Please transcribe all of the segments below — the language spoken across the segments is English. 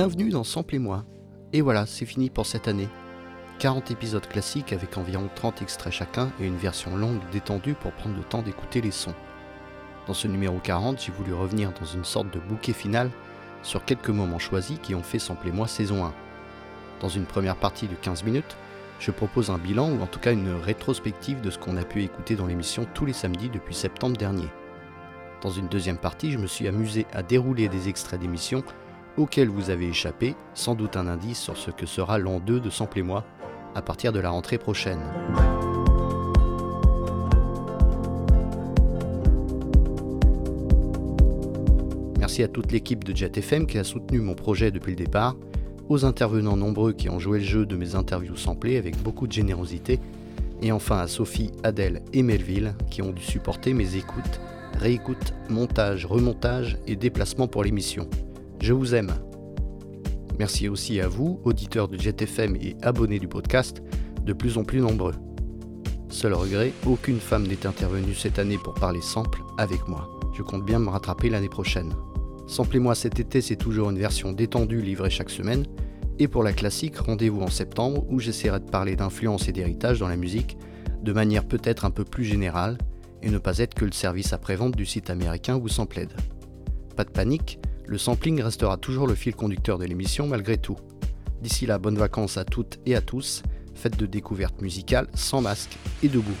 Bienvenue dans Sample et moi. Et voilà, c'est fini pour cette année. 40 épisodes classiques avec environ 30 extraits chacun et une version longue détendue pour prendre le temps d'écouter les sons. Dans ce numéro 40, j'ai voulu revenir dans une sorte de bouquet final sur quelques moments choisis qui ont fait Sample et moi saison 1. Dans une première partie de 15 minutes, je propose un bilan ou en tout cas une rétrospective de ce qu'on a pu écouter dans l'émission tous les samedis depuis septembre dernier. Dans une deuxième partie, je me suis amusé à dérouler des extraits d'émissions auxquels vous avez échappé, sans doute un indice sur ce que sera l'an 2 de Sample et moi à partir de la rentrée prochaine. Merci à toute l'équipe de JetFM qui a soutenu mon projet depuis le départ, aux intervenants nombreux qui ont joué le jeu de mes interviews samplées avec beaucoup de générosité, et enfin à Sophie, Adèle et Melville qui ont dû supporter mes écoutes, réécoutes, montage, remontage et déplacements pour l'émission. Je vous aime. Merci aussi à vous, auditeurs de JetFM et abonnés du podcast, de plus en plus nombreux. Seul regret, aucune femme n'est intervenue cette année pour parler sample avec moi. Je compte bien me rattraper l'année prochaine. Samplez-moi cet été, c'est toujours une version détendue livrée chaque semaine. Et pour la classique, rendez-vous en septembre où j'essaierai de parler d'influence et d'héritage dans la musique, de manière peut-être un peu plus générale, et ne pas être que le service après-vente du site américain ou Sampled. Pas de panique, le sampling restera toujours le fil conducteur de l'émission malgré tout. D'ici là, bonnes vacances à toutes et à tous, faites de découvertes musicales sans masque et debout.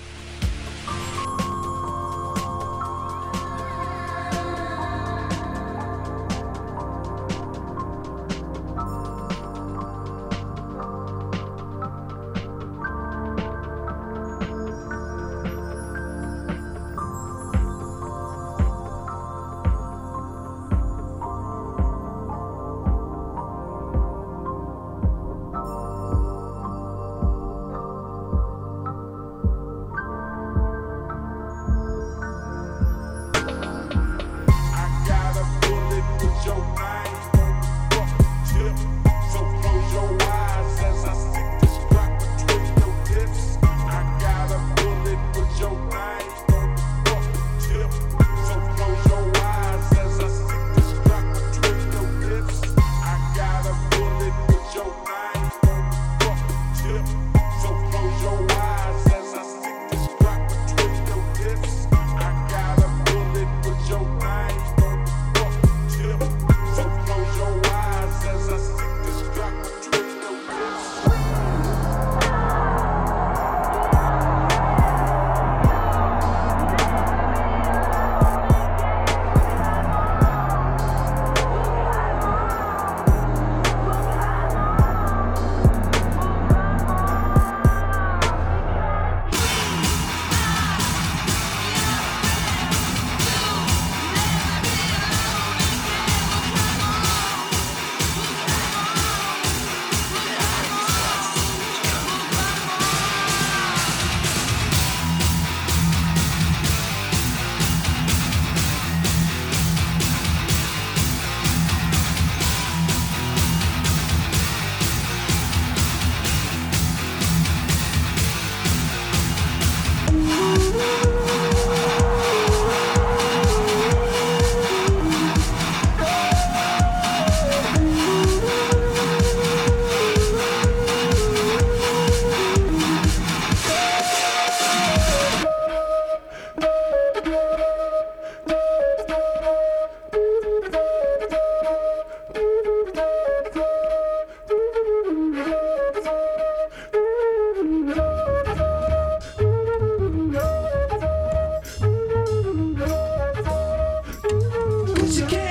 what you can.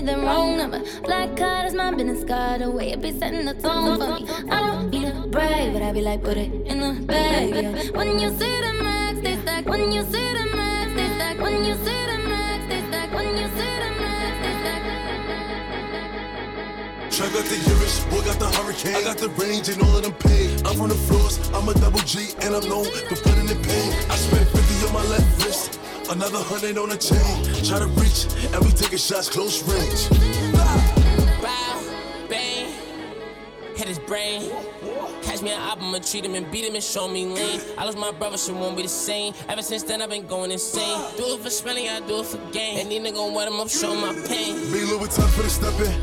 Money, then wrong number. Black card is my business card. The way it be setting the tone for me. I don't need to brag, but I be like, put it in the bag. Yeah. When you see the max, they stack. When you see the max, they stack. When you see the max, they stack. When you see the max, they stack. Track got the Urus, boy got the hurricane. I got the range and all of them paid. I'm from the floors, I'm a double G, and I'm known for putting in pain. I spent 50 on my left wrist. Another hundred on the chain. Try to reach, and we taking shots close range. Bow, bang, hit his brain. Catch me an album and treat him and beat him and show me lean. I lost my brother, shit won't be the same. Ever since then, I've been going insane. Do it for spending, I do it for gain. And these niggas gon' wet him up, show my pain. Big Louis time for the stepping.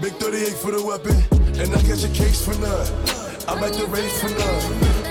Big 38 for the weapon. And I catch a case for none. I'm at the race for none.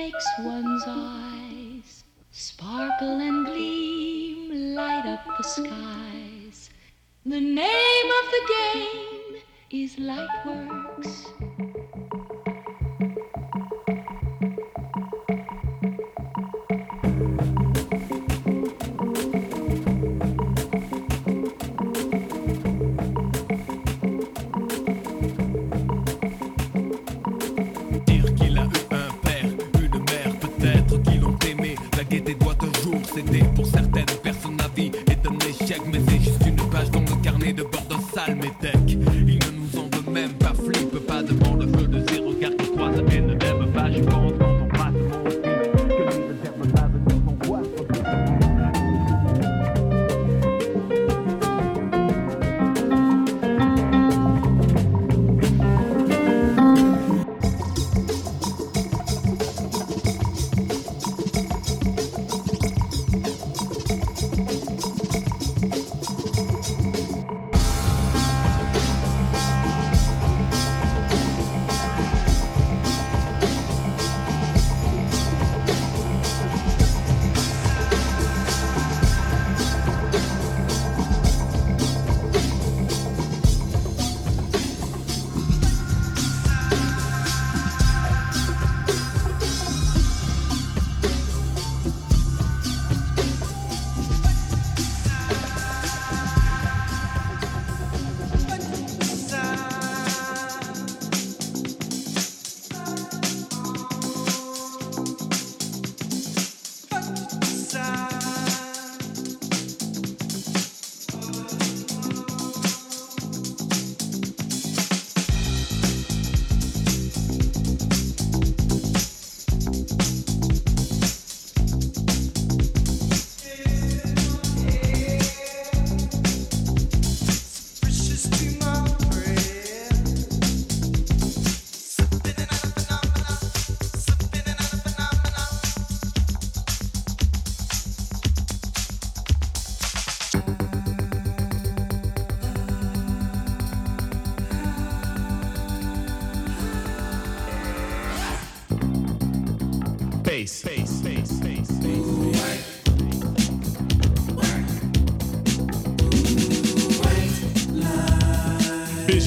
makes one's eyes sparkle and gleam, light up the skies. The name of the game is Lightworks.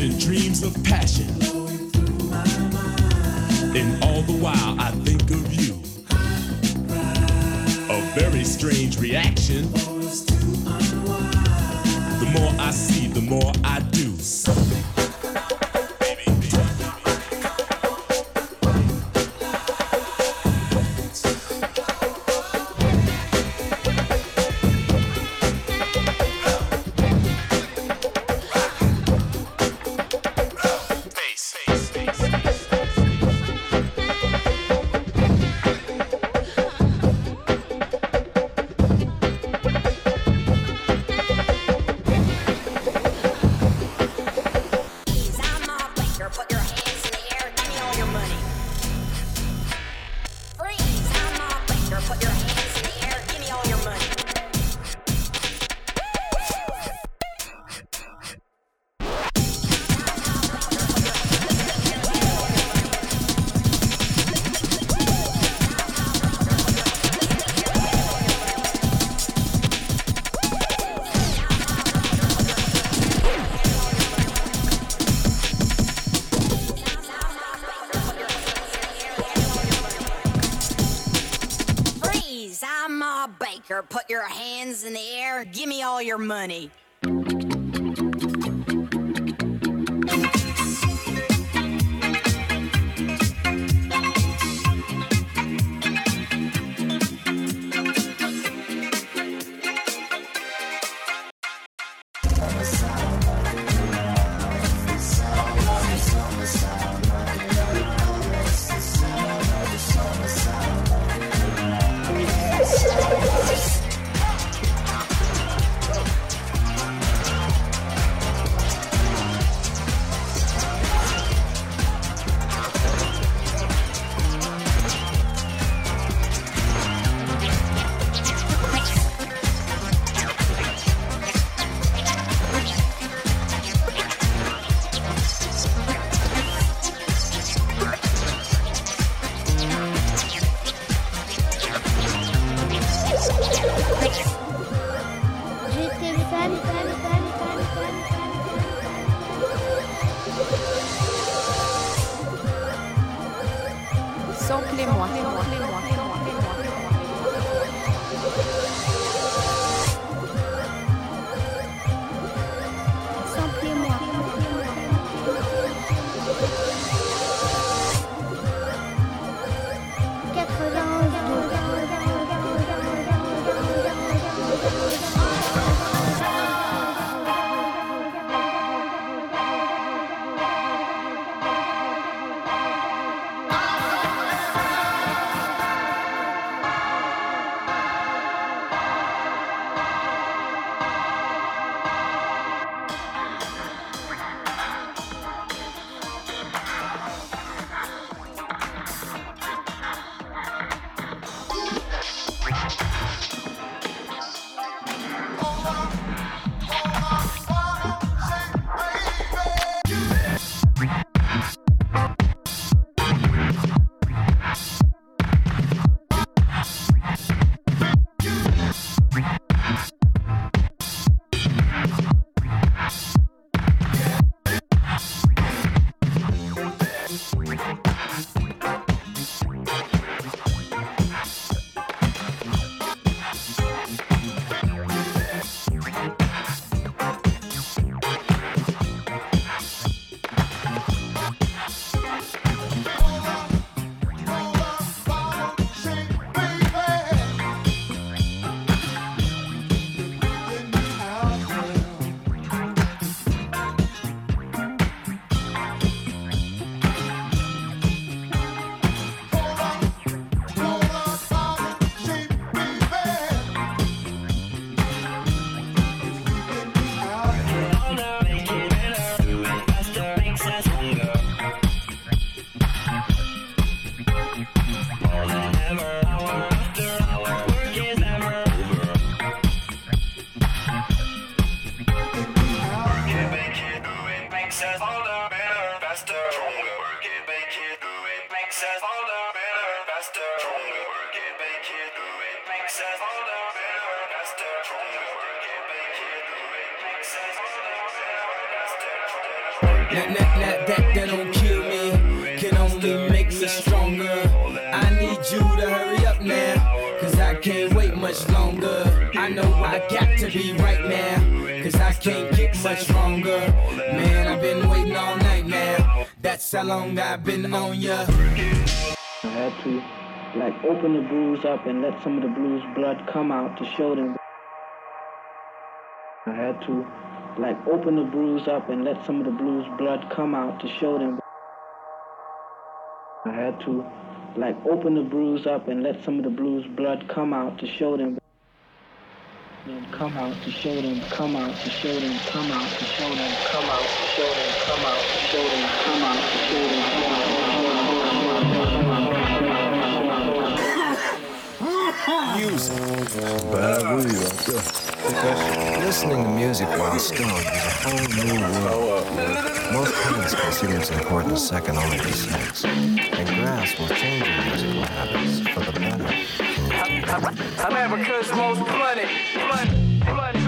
and dreams of passion. And all the while I think of you. A very strange reaction. The more I see, the more I do. Something sense, all the better, faster. Stronger, work it, make it, do it. Makes sense, all the better, faster. Stronger, work it, make it, do it. Makes sense, all the better, faster. Stronger, work it, make it, do it. Makes sense, all the better, faster. Nah, nah, nah, that, that don't kill me. Can only make me stronger. I need you to hurry up now. Cause I can't wait much longer. I know I got to be right now can't get much longer. Man, I've been waiting all night now, that's how long I've been on ya. I had to like open the bruise up and let some of the blues blood come out to show them. I had to like open the bruise up and let some of the blues blood come out to show them. I had to like open the bruise up and let some of the blues blood come out to show them. Then come out to show them, come out to show them, come out to show them, come out to show them, come out to show them, come out to show them, come out to Music. Bad weed out there. Listening to music while stoned is a whole new world. Most parents consider it important second only to sex, and grass will change your musical habits for the better. I'm Africa's most blunted, blunt, blunt,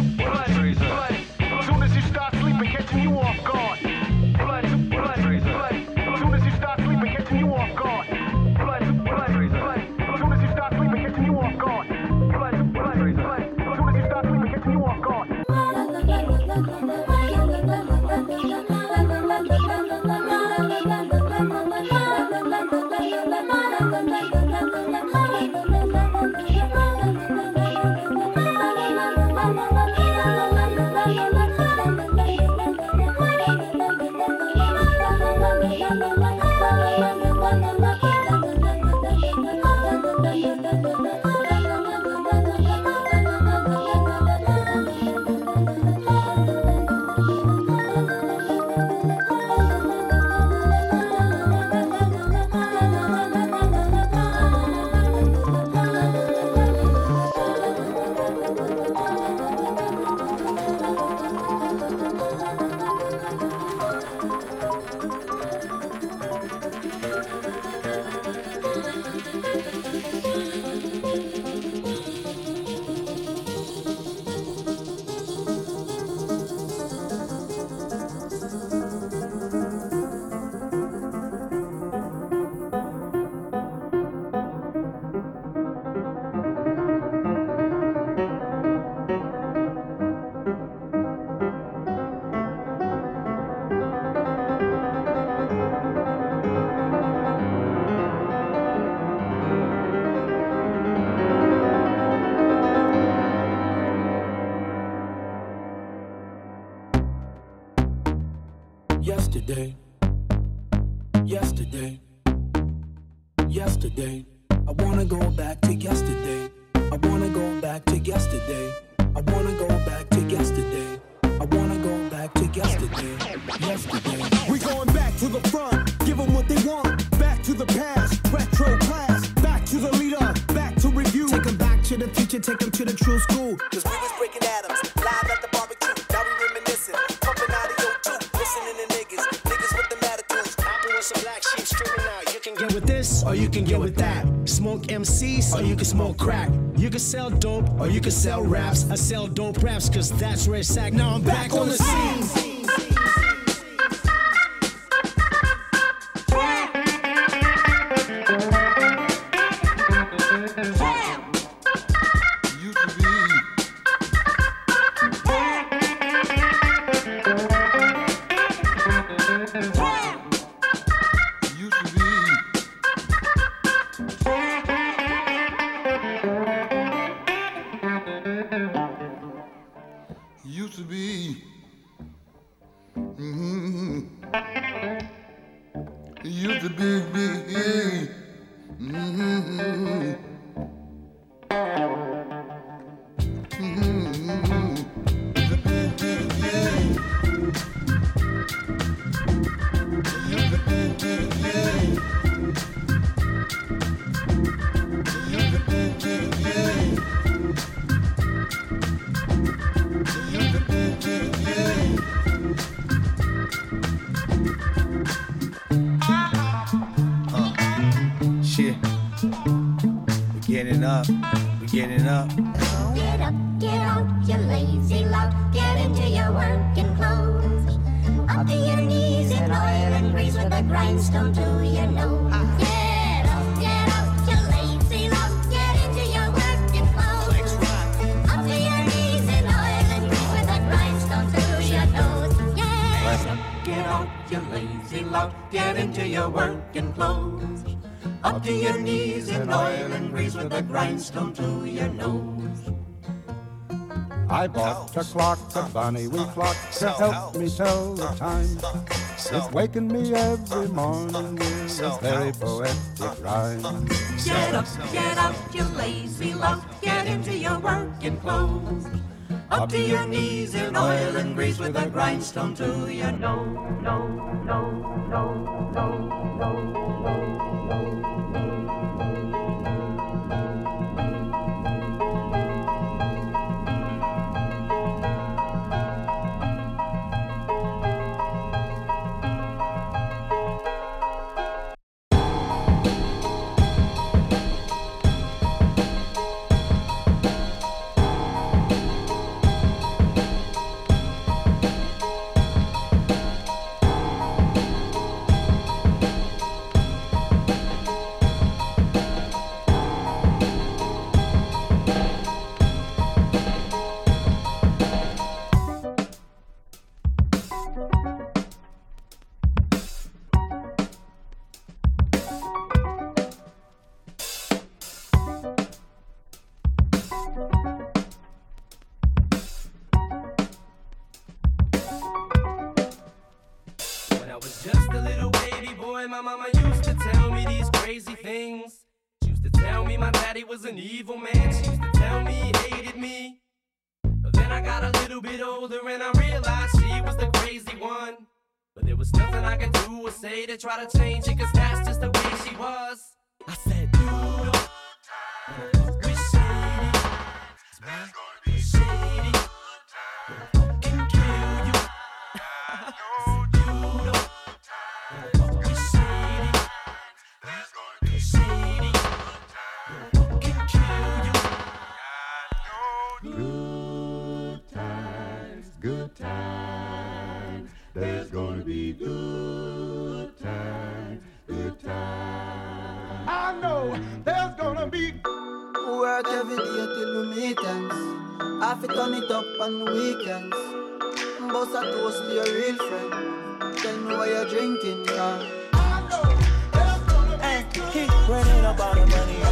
this, or you can get with that. Smoke MCs, or you can smoke crack. You can sell dope, or you can sell raps. I sell dope raps, cause that's where it's at. Now I'm back, on the scene. Getting up. Get up, get out, you lazy lout. Get into your working clothes. Up to your knees in oil and grease with a grindstone to your nose. Get up, get out, you lazy lout. Get into your working clothes. Up to your knees in oil and grease with a grindstone to your nose. Yeah. Get out, you lazy lout. Get into your working clothes. Up to your knees in oil and grease with a grindstone to your nose. I bought a clock, a bunny wee clock, to help me tell the time. It's waking me every morning with a very poetic rhyme. Get up, get out, you lazy lout. Get into your working clothes. Up to your knees in oil and grease with a grindstone to your nose. No, no, no, no, no, be good times, good times. I know there's gonna be Work every day till we meet ends. Have to turn it up on the weekends. Boss a toast to your real friend. Tell me why you're drinking, yeah. Hey, he running about the money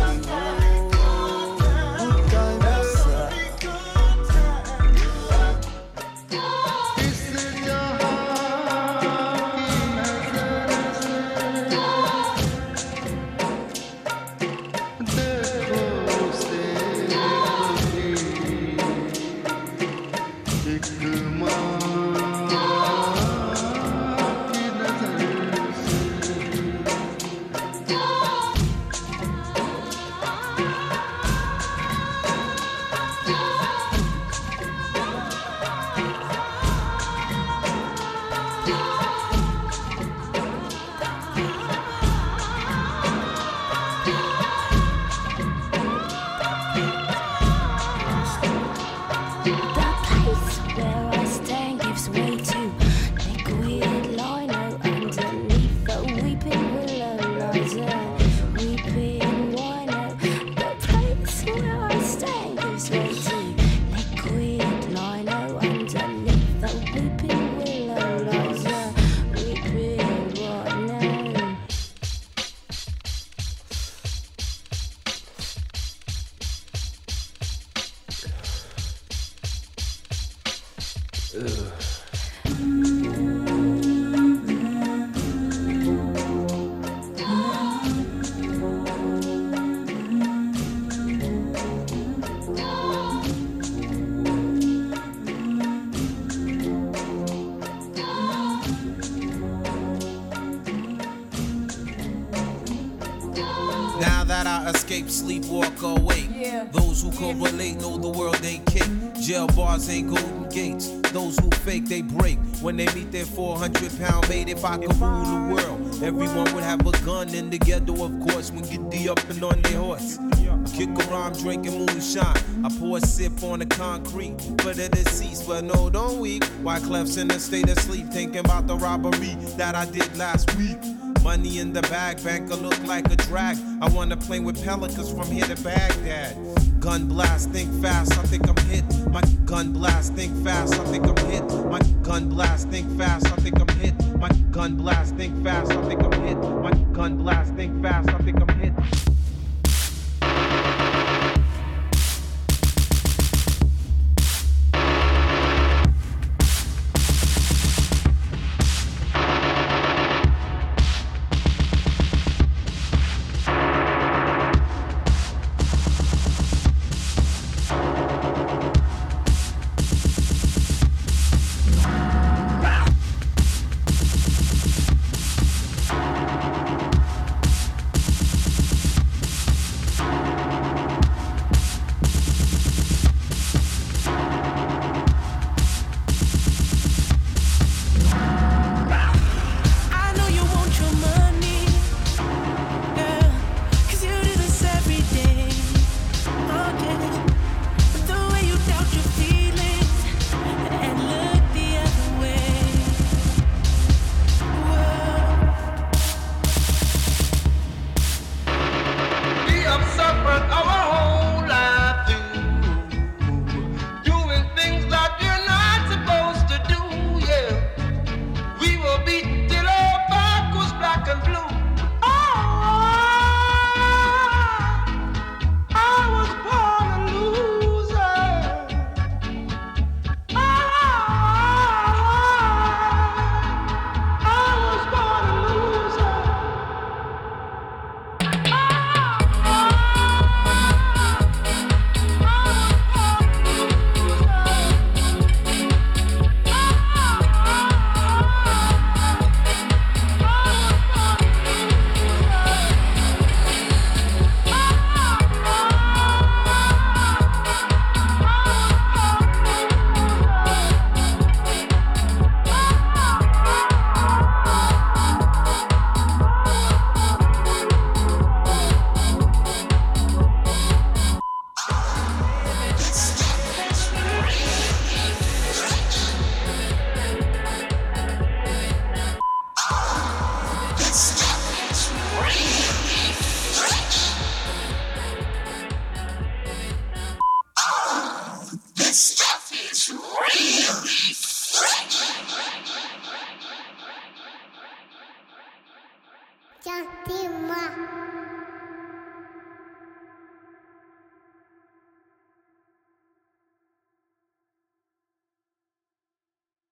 Now that I escape, sleep, walk, or wake. Those who correlate know the world ain't cake. Jail bars ain't golden gates. Those who fake, they break. When they meet their 400 pound mate, if I could rule the world, everyone would have a gun in the ghetto, of course, when get the up and on their horse. Kick around drinking moonshine. I pour a sip on the concrete for the deceased, but no, don't weep. Wyclef's in a state of sleep, thinking about the robbery that I did last week. Money in the bag, banker look like a drag. I wanna play with pelicans from here to Baghdad. Gun blast, think fast, I think I'm hit. My gun blast, think fast, I think I'm hit. My gun blast, think fast, I think I'm hit. My gun blast, think fast, I think I'm hit. My gun blast, think fast, I think I'm hit.